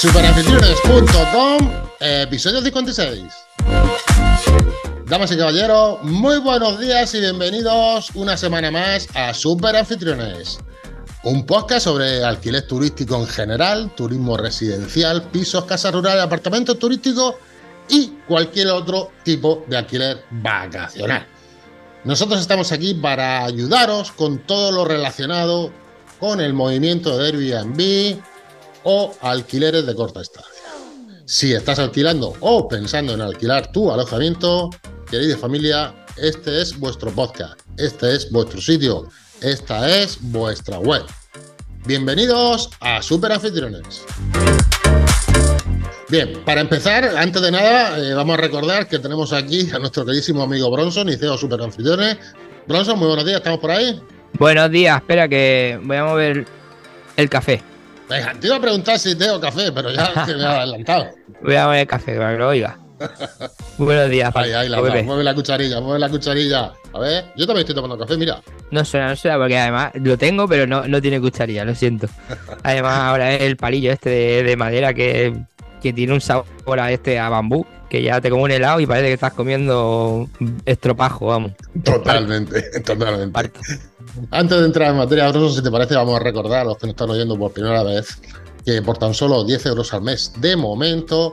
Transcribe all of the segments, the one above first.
Superanfitriones.com, episodio 56. Damas y caballeros, muy buenos días y bienvenidos una semana más a Super Anfitriones, un podcast sobre alquiler turístico en general, turismo residencial, pisos, casas rurales, apartamentos turísticos y cualquier otro tipo de alquiler vacacional. Nosotros estamos aquí para ayudaros con todo lo relacionado con el movimiento de Airbnb o alquileres de corta estancia. Si estás alquilando o pensando en alquilar tu alojamiento, querida familia, este es vuestro podcast, este es vuestro sitio, esta es vuestra web. Bienvenidos a Super Anfitriones. Bien, para empezar, antes de nada, eh, vamos a recordar que tenemos aquí a nuestro queridísimo amigo Bronson y CEO Super Anfitriones. Bronson, muy buenos días, ¿estamos por ahí? Buenos días, espera que voy a mover el café. Venga, te iba a preguntar si tengo café, pero ya te me ha adelantado. Voy a el café para que lo oiga. Buenos días, Ahí, ahí, la, Pepe. mueve la cucharilla, mueve la cucharilla. A ver, yo también estoy tomando café, mira. No suena, no suena, porque además lo tengo, pero no, no tiene cucharilla, lo siento. Además, ahora es el palillo este de, de madera que, que tiene un sabor a este a bambú, que ya te como un helado y parece que estás comiendo estropajo, vamos. Totalmente, totalmente. Antes de entrar en materia, Bronson, si te parece, vamos a recordar a los que nos están oyendo por primera vez que por tan solo 10 euros al mes, de momento,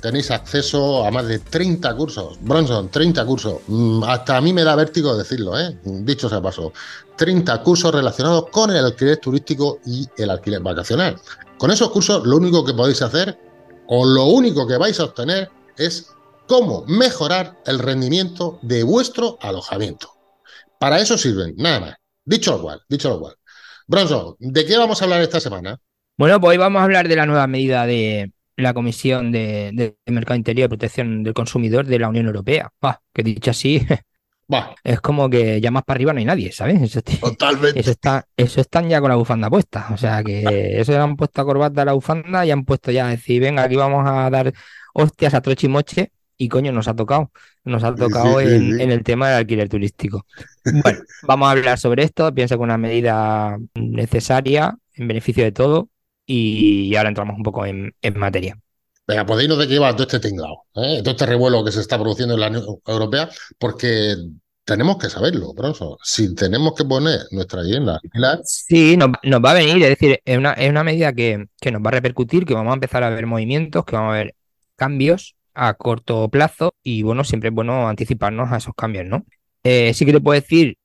tenéis acceso a más de 30 cursos. Bronson, 30 cursos. Mm, Hasta a mí me da vértigo decirlo, ¿eh? Dicho sea paso. 30 cursos relacionados con el alquiler turístico y el alquiler vacacional. Con esos cursos, lo único que podéis hacer, o lo único que vais a obtener, es cómo mejorar el rendimiento de vuestro alojamiento. Para eso sirven, nada más. Dicho lo cual, dicho lo cual. Bronson, ¿de qué vamos a hablar esta semana? Bueno, pues hoy vamos a hablar de la nueva medida de la Comisión de, de Mercado Interior y Protección del Consumidor de la Unión Europea. Ah, que dicho así, es como que ya más para arriba no hay nadie, ¿sabes? Eso, ti- totalmente. eso está, eso están ya con la bufanda puesta. O sea que eso han puesto a corbata a la bufanda y han puesto ya a decir, venga, aquí vamos a dar hostias a troche y coño, nos ha tocado. Nos ha tocado sí, sí, en, sí. en el tema del alquiler turístico. Bueno, vamos a hablar sobre esto. Pienso que una medida necesaria en beneficio de todo. Y ahora entramos un poco en, en materia. Venga, pues dinos de qué va todo este tinglado, ¿eh? todo este revuelo que se está produciendo en la Unión Europea, porque tenemos que saberlo, Bronson. Si tenemos que poner nuestra vivienda a alquilar, Sí, nos, nos va a venir, es decir, es una, es una medida que, que nos va a repercutir, que vamos a empezar a ver movimientos, que vamos a ver cambios a corto plazo y bueno, siempre es bueno anticiparnos a esos cambios, ¿no? Eh, sí que te puedo decir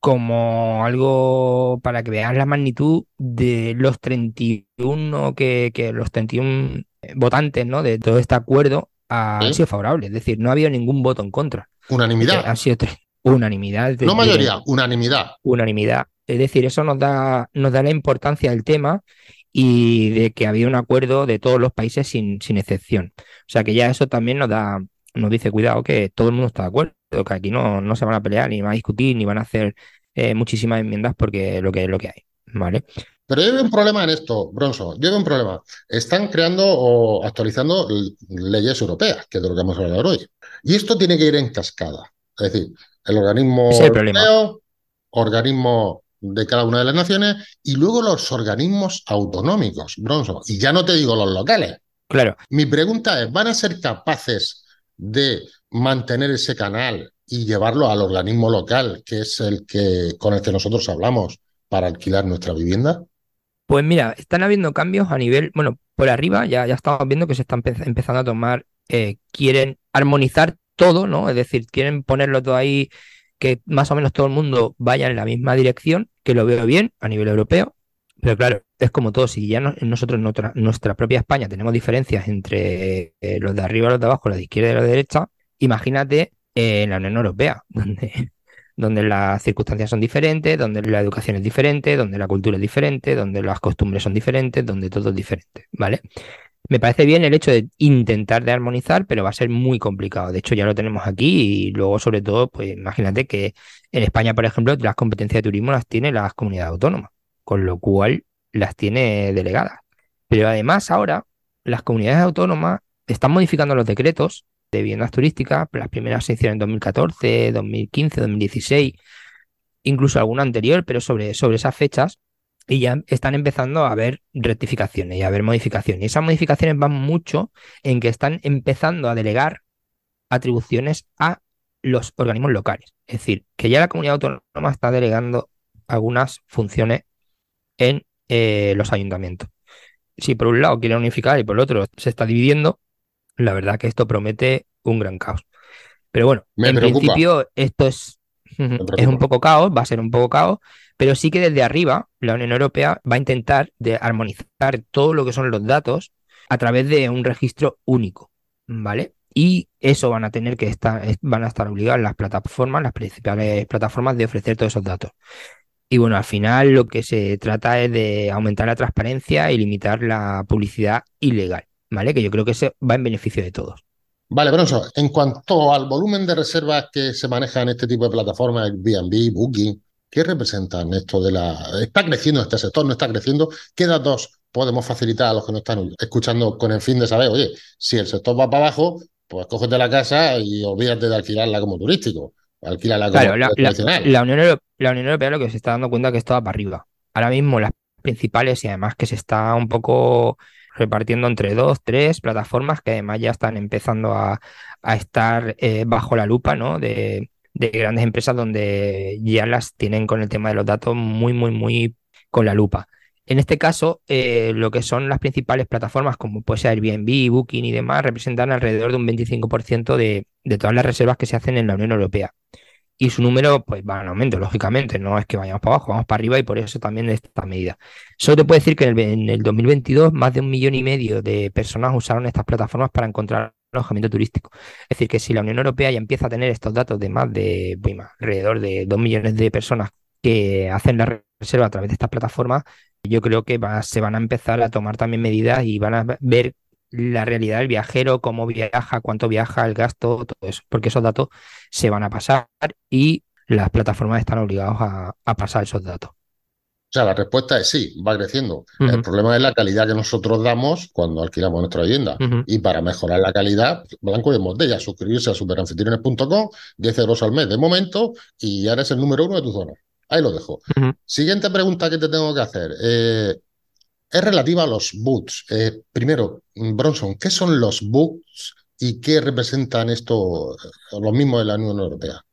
como algo para que veas la magnitud de los 31 que, que los 31 votantes, ¿no? De todo este acuerdo han Sí. sido favorables, es decir, no ha habido ningún voto en contra. unanimidad. Han sido tres- unanimidad. No mayoría, unanimidad. unanimidad. Es decir, eso nos da, nos da la importancia del tema y de que había un acuerdo de todos los países sin, sin excepción. O sea que ya eso también nos da, nos dice, cuidado, que todo el mundo está de acuerdo, que aquí no, no se van a pelear, ni van a discutir, ni van a hacer eh, muchísimas enmiendas porque es lo que es lo que hay. ¿Vale? Pero yo veo un problema en esto, Bronson. Yo veo un problema. Están creando o actualizando leyes europeas, que es de lo que vamos a hablar hoy. Y esto tiene que ir en cascada. Es decir, el organismo es el problema. europeo, organismo de cada una de las naciones y luego los organismos autonómicos, Bronson. Y ya no te digo los locales. Claro, Mi pregunta es, ¿van a ser capaces de mantener ese canal y llevarlo al organismo local, que es el que con el que nosotros hablamos para alquilar nuestra vivienda? Pues mira, están habiendo cambios a nivel, bueno, por arriba ya, ya estamos viendo que se está empe- empezando a tomar, eh, quieren armonizar todo, ¿no? Es decir, quieren ponerlo todo ahí, que más o menos todo el mundo vaya en la misma dirección, que lo veo bien a nivel europeo, pero claro, es como todo, si ya no- nosotros en nuestra, propia España tenemos diferencias entre eh, los de arriba los de abajo, los de izquierda y los de derecha, imagínate eh, en la Unión Europea, donde donde las circunstancias son diferentes, donde la educación es diferente, donde la cultura es diferente, donde las costumbres son diferentes, donde todo es diferente, ¿vale? Me parece bien el hecho de intentar de armonizar, pero va a ser muy complicado. De hecho, ya lo tenemos aquí y luego, sobre todo, pues imagínate que en España, por ejemplo, las competencias de turismo las tiene las comunidades autónomas, con lo cual las tiene delegadas. Pero además ahora las comunidades autónomas están modificando los decretos de viviendas turísticas, las primeras se hicieron en 2014, 2015, 2016, incluso alguna anterior, pero sobre, sobre esas fechas, y ya están empezando a haber rectificaciones y a haber modificaciones. Y esas modificaciones van mucho en que están empezando a delegar atribuciones a los organismos locales. Es decir, que ya la comunidad autónoma está delegando algunas funciones en eh, los ayuntamientos. Si por un lado quiere unificar y por el otro se está dividiendo, la verdad que esto promete un gran caos. Pero bueno, en principio esto es, es un poco caos, va a ser un poco caos, pero sí que desde arriba la Unión Europea va a intentar de armonizar todo lo que son los datos a través de un registro único, ¿vale? Y eso van a tener que estar, van a estar obligadas las plataformas, las principales plataformas de ofrecer todos esos datos. Y bueno, al final lo que se trata es de aumentar la transparencia y limitar la publicidad ilegal, ¿vale? Que yo creo que eso va en beneficio de todos. Vale, Bronson, en cuanto al volumen de reservas que se manejan en este tipo de plataformas, Airbnb, Booking, ¿qué representan esto de la... ¿Está creciendo este sector? ¿No está creciendo? ¿Qué datos podemos facilitar a los que nos están escuchando con el fin de saber, oye, si el sector va para abajo, pues cógete la casa y olvídate de alquilarla como turístico. Alquílala como claro, la, la, Unión Europea, la Unión Europea lo que se está dando cuenta es que esto va para arriba. Ahora mismo las principales y además que se está un poco repartiendo entre dos, tres plataformas que además ya están empezando a, estar eh, bajo la lupa ¿no? de, grandes empresas donde ya las tienen con el tema de los datos muy, muy, muy con la lupa. En este caso, eh, lo que son las principales plataformas, como puede ser Airbnb, Booking y demás, representan alrededor de un 25% de, de todas las reservas que se hacen en la Unión Europea y su número pues va en aumento, lógicamente, no es que vayamos para abajo, vamos para arriba y por eso también esta medida. Solo te puedo decir que en el, 2022 más de un millón y medio de personas usaron estas plataformas para encontrar alojamiento turístico. Es decir, que si la Unión Europea ya empieza a tener estos datos de más de pues, alrededor de dos millones de personas que hacen la reserva a través de estas plataformas, yo creo que se van a empezar a tomar también medidas y van a ver la realidad del viajero, cómo viaja, cuánto viaja, el gasto, todo eso, porque esos datos se van a pasar y las plataformas están obligadas a, pasar esos datos. O sea, la respuesta es sí, va creciendo. El problema es la calidad que nosotros damos cuando alquilamos nuestra vivienda. Y para mejorar la calidad, blanco de botella, suscribirse a superanfitriones.com, 10 euros al mes de momento, y ya eres el número uno de tu zona. Ahí lo dejo. Siguiente pregunta que te tengo que hacer. Eh, es relativa a los boots. Eh, primero, Bronson, ¿qué son los boots y qué representan esto, eh, los mismos de la Unión Europea?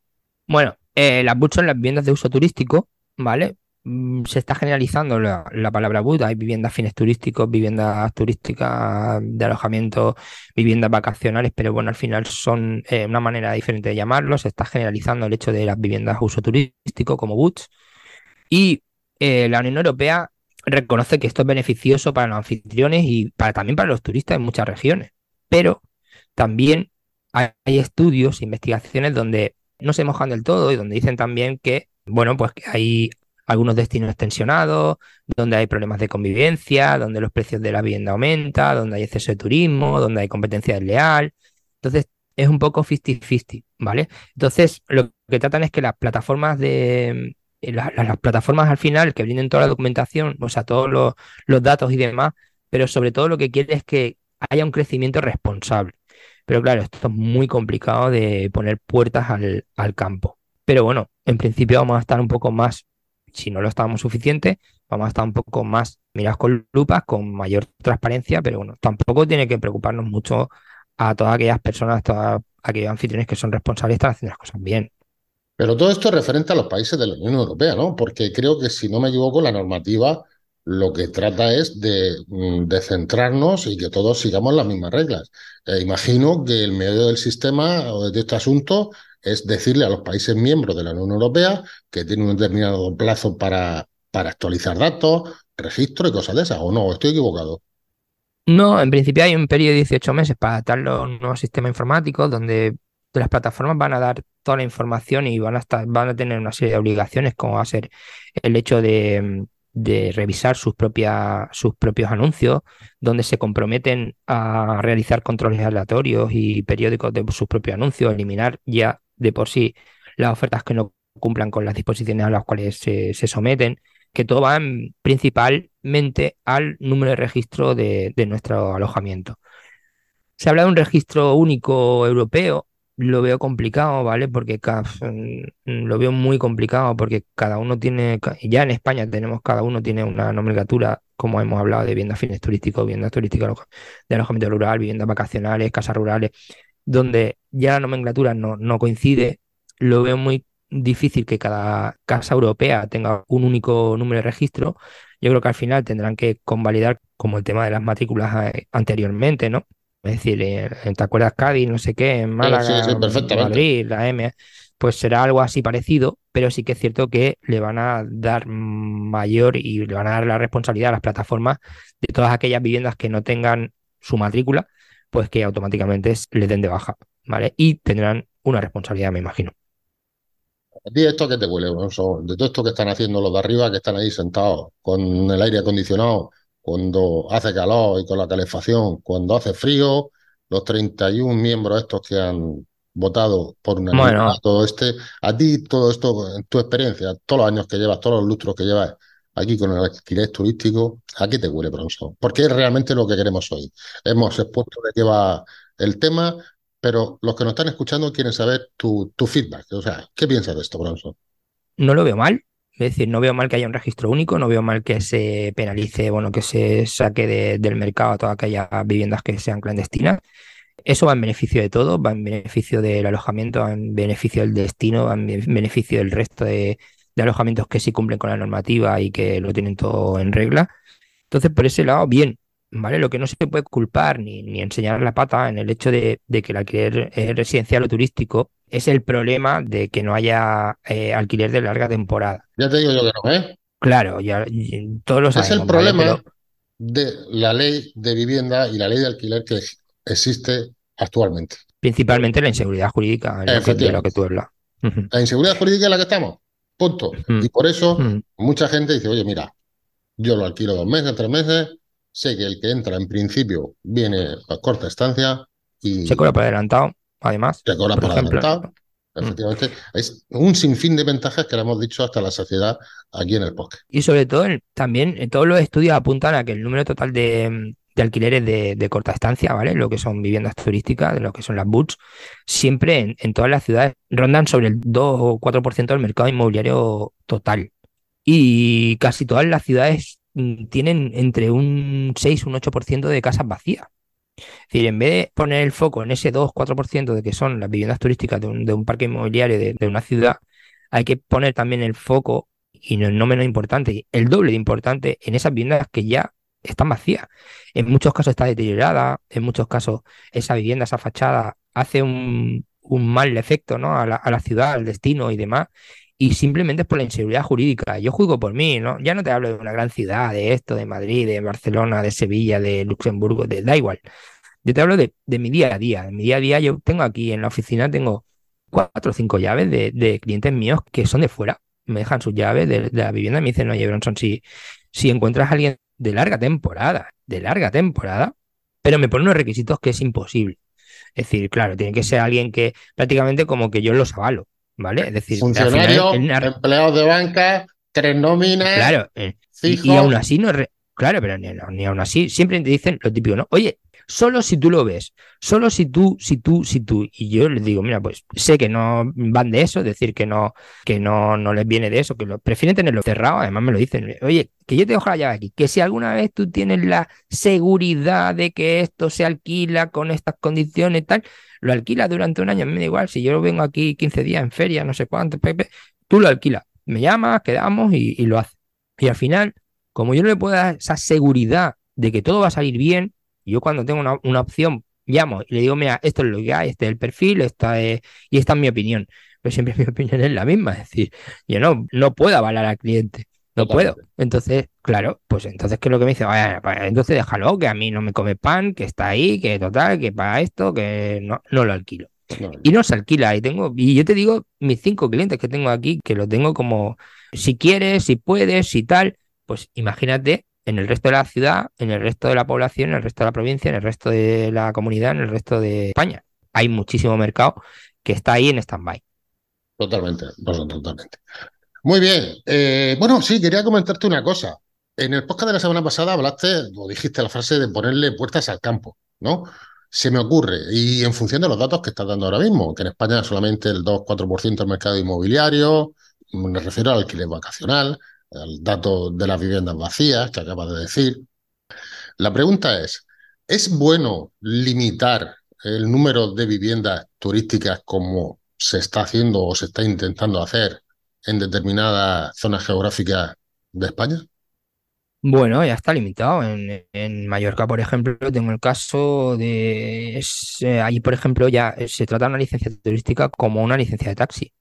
Bueno, eh, las boots son las viviendas de uso turístico, ¿vale? Mm, se está generalizando la, palabra boot, hay viviendas fines turísticos, viviendas turísticas de alojamiento, viviendas vacacionales, pero bueno, al final son una manera diferente de llamarlo, se está generalizando el hecho de las viviendas uso turístico como boots. Y la Unión Europea reconoce que esto es beneficioso para los anfitriones y para, también para los turistas en muchas regiones. Pero también hay, estudios, investigaciones donde no se mojan del todo y donde dicen también que, bueno, pues que hay algunos destinos extensionados, donde hay problemas de convivencia, donde los precios de la vivienda aumentan, donde hay exceso de turismo, donde hay competencia desleal. Entonces, es un poco 50-50, ¿vale? Entonces, lo que tratan es que las plataformas de, eh, las plataformas al final que brinden toda la documentación, o sea, todos los, datos y demás, pero sobre todo lo que quiere es que haya un crecimiento responsable. Pero claro, esto es muy complicado de poner puertas al, al campo. Pero bueno, en principio vamos a estar un poco más, si no lo estábamos suficiente, vamos a estar un poco más mirados con lupas, con mayor transparencia, pero bueno, tampoco tiene que preocuparnos mucho a todas aquellas personas, a aquellos anfitriones que son responsables y están haciendo las cosas bien. Pero todo esto es referente a los países de la Unión Europea, ¿no? Porque creo que, si no me equivoco, la normativa lo que trata es de, mm, centrarnos y que todos sigamos las mismas reglas. Eh, imagino que el medio del sistema de este asunto es decirle a los países miembros de la Unión Europea que tienen un determinado plazo para, para actualizar datos, registro y cosas de esas, ¿o no? ¿Estoy equivocado? No, en principio hay un periodo de 18 meses para adaptar los nuevos sistemas informáticos donde las plataformas van a dar toda la información y van a estar, van a tener una serie de obligaciones, como va a ser el hecho de, revisar sus, propias, sus propios anuncios, donde se comprometen a realizar controles aleatorios y periódicos de sus propios anuncios, eliminar ya de por sí las ofertas que no cumplan con las disposiciones a las cuales se, someten, que todo va principalmente al número de registro de nuestro alojamiento. Se habla de un registro único europeo lo veo complicado, ¿vale? Porque mm, lo veo muy complicado porque cada uno tiene, ya en España tenemos, cada uno tiene una nomenclatura, como hemos hablado, de viviendas fines turísticos, viviendas turísticas de alojamiento rural, viviendas vacacionales, casas rurales, donde ya la nomenclatura no, no coincide, lo veo muy difícil que cada casa europea tenga un único número de registro. Yo creo que al final tendrán que convalidar como el tema de las matrículas eh, anteriormente, ¿no? Es decir, eh, ¿te acuerdas Cádiz, no sé qué, en Málaga, Madrid, la M? Pues será algo así parecido, pero sí que es cierto que le van a dar mayor y le van a dar la responsabilidad a las plataformas de todas aquellas viviendas que no tengan su matrícula, pues que automáticamente les den de baja, ¿vale? Y tendrán una responsabilidad, me imagino. ¿A esto que te huele, De todo esto que están haciendo los de arriba, que están ahí sentados con el aire acondicionado, cuando hace calor y con la calefacción, cuando hace frío, los 31 miembros estos que han votado por una bueno. todo este, a ti todo esto, en tu experiencia, todos los años que llevas, todos los lustros que llevas aquí con el alquiler turístico, ¿a qué te huele, Bronson? Porque es realmente lo que queremos hoy. Hemos expuesto de qué va el tema, pero los que nos están escuchando quieren saber tu, tu feedback. O sea, ¿qué piensas de esto, Bronson? No lo veo mal. Es decir, no veo mal que haya un registro único, no veo mal que se penalice, bueno, que se saque del mercado a todas aquellas viviendas que sean clandestinas. Eso va en beneficio de todo, va en beneficio del alojamiento, va en beneficio del destino, va en beneficio del resto de, alojamientos que sí cumplen con la normativa y que lo tienen todo en regla. Entonces, por ese lado, bien, ¿vale? Lo que no se puede culpar ni, ni enseñar la pata en el hecho de, de que el alquiler residencial o turístico es el problema de que no haya eh, alquiler de larga temporada. Ya te digo yo que no, ¿eh? Claro, ya todos los Es el problema de la ley de vivienda y la ley de alquiler que existe actualmente. Principalmente la inseguridad jurídica, de lo que tú hablas. La inseguridad jurídica en la que estamos. Punto. Y por eso mucha gente dice, oye, mira, yo lo alquilo dos meses, tres meses, sé que el que entra en principio viene a corta estancia y... Se cobra por adelantado además. Que cobra por, adelantado. Mm. Efectivamente, es un sinfín de ventajas que le hemos dicho hasta la sociedad aquí en el podcast. Y sobre todo, también todos los estudios apuntan a que el número total de, alquileres de, corta estancia, ¿vale? Lo que son viviendas turísticas, de lo que son las boots, siempre en, todas las ciudades rondan sobre el 2 o 4% del mercado inmobiliario total. Y casi todas las ciudades mm, tienen entre un 6 y un 8% de casas vacías. Es decir, en vez de poner el foco en ese 2-4% de que son las viviendas turísticas de un, parque inmobiliario de, una ciudad, hay que poner también el foco, y no, menos importante, el doble de importante, en esas viviendas que ya están vacías. En muchos casos está deteriorada, en muchos casos esa vivienda, esa fachada, hace un, mal efecto ¿no? a, la, a la ciudad, al destino y demás y simplemente es por la inseguridad jurídica. Yo juzgo por mí, ¿no? Ya no te hablo de una gran ciudad, de esto, de Madrid, de Barcelona, de Sevilla, de Luxemburgo, de, da igual. Yo te hablo de, mi día a día. En mi día a día yo tengo aquí en la oficina, tengo cuatro o cinco llaves de, clientes míos que son de fuera. Me dejan sus llaves de, la vivienda y me dicen, oye, Bronson, si, si encuentras a alguien de larga temporada, de larga temporada, pero me pone unos requisitos que es imposible. Es decir, claro, tiene que ser alguien que prácticamente como que yo los avalo. ¿vale? Es decir, funcionarios, empleados de banca, tres nóminas. Claro, eh, y, aún así no, claro, pero ni, aún así siempre te dicen lo típico, ¿no? Oye, solo si tú lo ves, solo si tú, si tú, si tú. Y yo les digo, mira, pues sé que no van de eso, decir que no, que no, no les viene de eso, que lo, prefieren tenerlo cerrado, además me lo dicen, oye, que yo te dejo la llave aquí, que si alguna vez tú tienes la seguridad de que esto se alquila con estas condiciones y tal, lo alquilas durante un año, me da igual, si yo vengo aquí 15 días en feria, no sé cuánto, Pepe, tú lo alquilas, me llamas, quedamos y, lo haces. Y al final, como yo no le puedo dar esa seguridad de que todo va a salir bien, yo cuando tengo una, opción, llamo y le digo, mira, esto es lo que hay, este es el perfil, esta es, y esta es mi opinión. Pero siempre mi opinión es la misma, es decir, yo no, no puedo avalar al cliente. No puedo. Entonces, claro, pues entonces, ¿qué es lo que me dice? Vaya, pues, entonces déjalo, que a mí no me come pan, que está ahí, que total, que para esto, que no, no lo alquilo. Y no se alquila. Y tengo, y yo te digo, mis cinco clientes que tengo aquí, que lo tengo como si quieres, si puedes, si tal, pues imagínate en el resto de la ciudad, en el resto de la población, en el resto de la provincia, en el resto de la comunidad, en el resto de España. Hay muchísimo mercado que está ahí en stand-by. Totalmente, totalmente. Muy bien. Eh, bueno, sí, quería comentarte una cosa. En el podcast de la semana pasada hablaste, o dijiste la frase de ponerle puertas al campo, ¿no? Se me ocurre, y en función de los datos que estás dando ahora mismo, que en España solamente el 2-4% del mercado inmobiliario, me refiero al alquiler vacacional, al dato de las viviendas vacías que acabas de decir. La pregunta es, ¿es bueno limitar el número de viviendas turísticas como se está haciendo o se está intentando hacer en determinadas zonas geográficas de España? Bueno, ya está limitado. En, Mallorca, por ejemplo, tengo el caso de... Eh, ahí, por ejemplo, ya se trata una licencia turística como una licencia de taxi,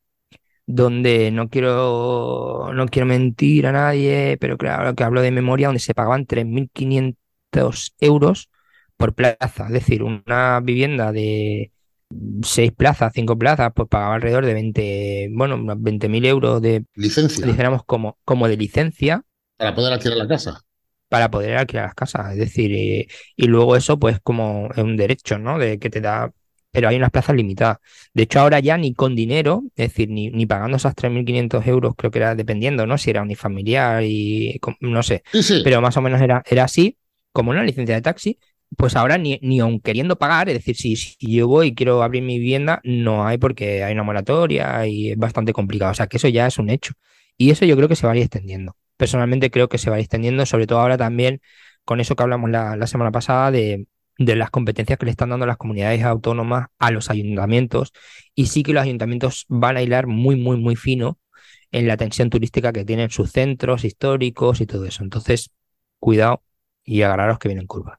donde no quiero, no quiero mentir a nadie, pero claro que hablo de memoria, donde se pagaban 3.500 euros por plaza. Es decir, una vivienda de seis plazas, cinco plazas, pues pagaba alrededor de 20, bueno, unos 20.000 euros de... Licencia. Dijéramos como, como de licencia para poder alquilar la casa. Para poder alquilar las casas. Es decir, y, luego eso, pues, como es un derecho, ¿no? De que te da. Pero hay unas plazas limitadas. De hecho, ahora ya ni con dinero, es decir, ni, ni pagando esas 3.500 euros, creo que era dependiendo, ¿no? Si era unifamiliar y no sé. Pero más o menos era, era así, como una licencia de taxi. Pues ahora ni, ni aun queriendo pagar, es decir, si, si yo voy y quiero abrir mi vivienda, no hay porque hay una moratoria y es bastante complicado. O sea que eso ya es un hecho. Y eso yo creo que se va a ir extendiendo personalmente creo que se va extendiendo, sobre todo ahora también con eso que hablamos la, semana pasada de, las competencias que le están dando las comunidades autónomas a los ayuntamientos. Y sí que los ayuntamientos van a hilar muy, muy, muy fino en la atención turística que tienen sus centros históricos y todo eso. Entonces, cuidado y agarraros que vienen curvas.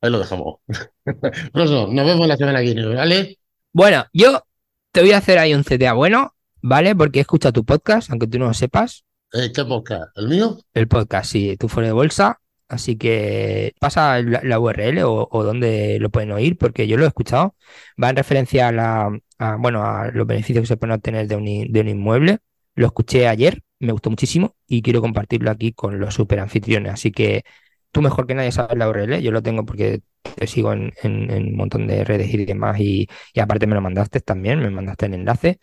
Ahí lo dejamos. nos vemos la semana que viene, ¿vale? Bueno, yo te voy a hacer ahí un CTA bueno, ¿vale? Porque he escuchado tu podcast, aunque tú no lo sepas. Eh, ¿Qué podcast? ¿El mío? El podcast, sí, tú fuera de bolsa. Así que pasa la, URL o, dónde lo pueden oír, porque yo lo he escuchado. Va en referencia a, la, bueno, a los beneficios que se pueden obtener de un, de un inmueble. Lo escuché ayer, me gustó muchísimo y quiero compartirlo aquí con los super anfitriones. Así que tú mejor que nadie sabes la URL, yo lo tengo porque te sigo en, un montón de redes y demás y, y aparte me lo mandaste también, me mandaste el enlace.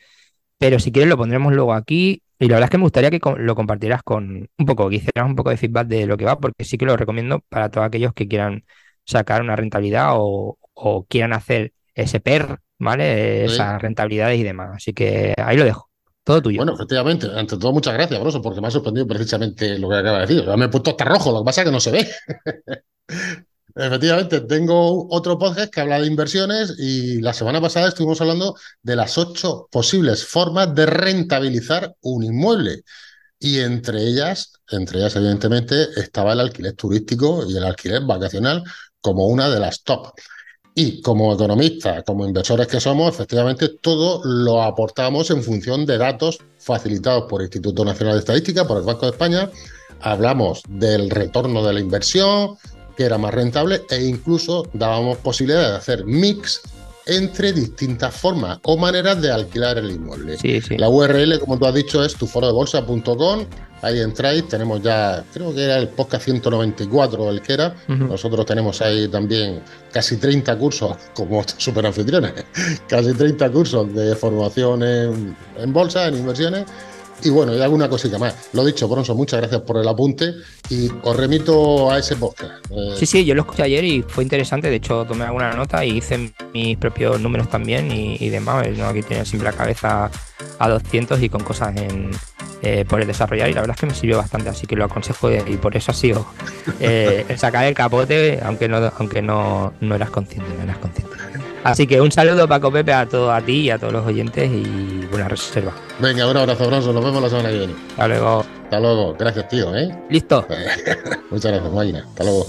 Pero si quieres lo pondremos luego aquí y la verdad es que me gustaría que lo compartieras con un poco, que hicieras un poco de feedback de lo que va, porque sí que lo recomiendo para todos aquellos que quieran sacar una rentabilidad o, quieran hacer ese PER, ¿vale? Esas rentabilidades y demás. Así que ahí lo dejo. Todo tuyo. Bueno, efectivamente, ante todo, muchas gracias, Broso, porque me ha sorprendido precisamente lo que acaba de decir. me he puesto hasta rojo, lo que pasa es que no se ve. Efectivamente, tengo otro podcast que habla de inversiones y la semana pasada estuvimos hablando de las ocho posibles formas de rentabilizar un inmueble. Y entre ellas, entre ellas evidentemente, estaba el alquiler turístico y el alquiler vacacional como una de las top. Y como economistas, como inversores que somos, efectivamente todo lo aportamos en función de datos facilitados por el Instituto Nacional de Estadística, por el Banco de España. Hablamos del retorno de la inversión, que era más rentable e incluso dábamos posibilidad de hacer mix entre distintas formas o maneras de alquilar el inmueble. La URL, como tú has dicho, es tuforodebolsa.com. Ahí entráis, tenemos ya, creo que era el podcast 194 el que era. Nosotros tenemos ahí también casi 30 cursos, como super anfitriones, casi 30 cursos de formación en bolsa, en inversiones y bueno, y alguna cosita más. Lo dicho, Bronson, muchas gracias por el apunte y os remito a ese podcast. Eh, sí, sí, yo lo escuché ayer y fue interesante. De hecho, tomé alguna nota y hice mis propios números también y, demás. ¿no? Aquí tenía siempre la cabeza a 200 y con cosas eh, por el desarrollar y la verdad es que me sirvió bastante, así que lo aconsejo y por eso ha sido eh, sacar el capote, aunque aunque no, no eras consciente, no eras consciente. Así que un saludo Paco Pepe a todo a ti y a todos los oyentes y buena reserva. Venga, un abrazo, abrazo, nos vemos la semana que viene. Hasta luego. Hasta luego, gracias tío, ¿eh? Listo. Muchas gracias, máquina. Hasta luego.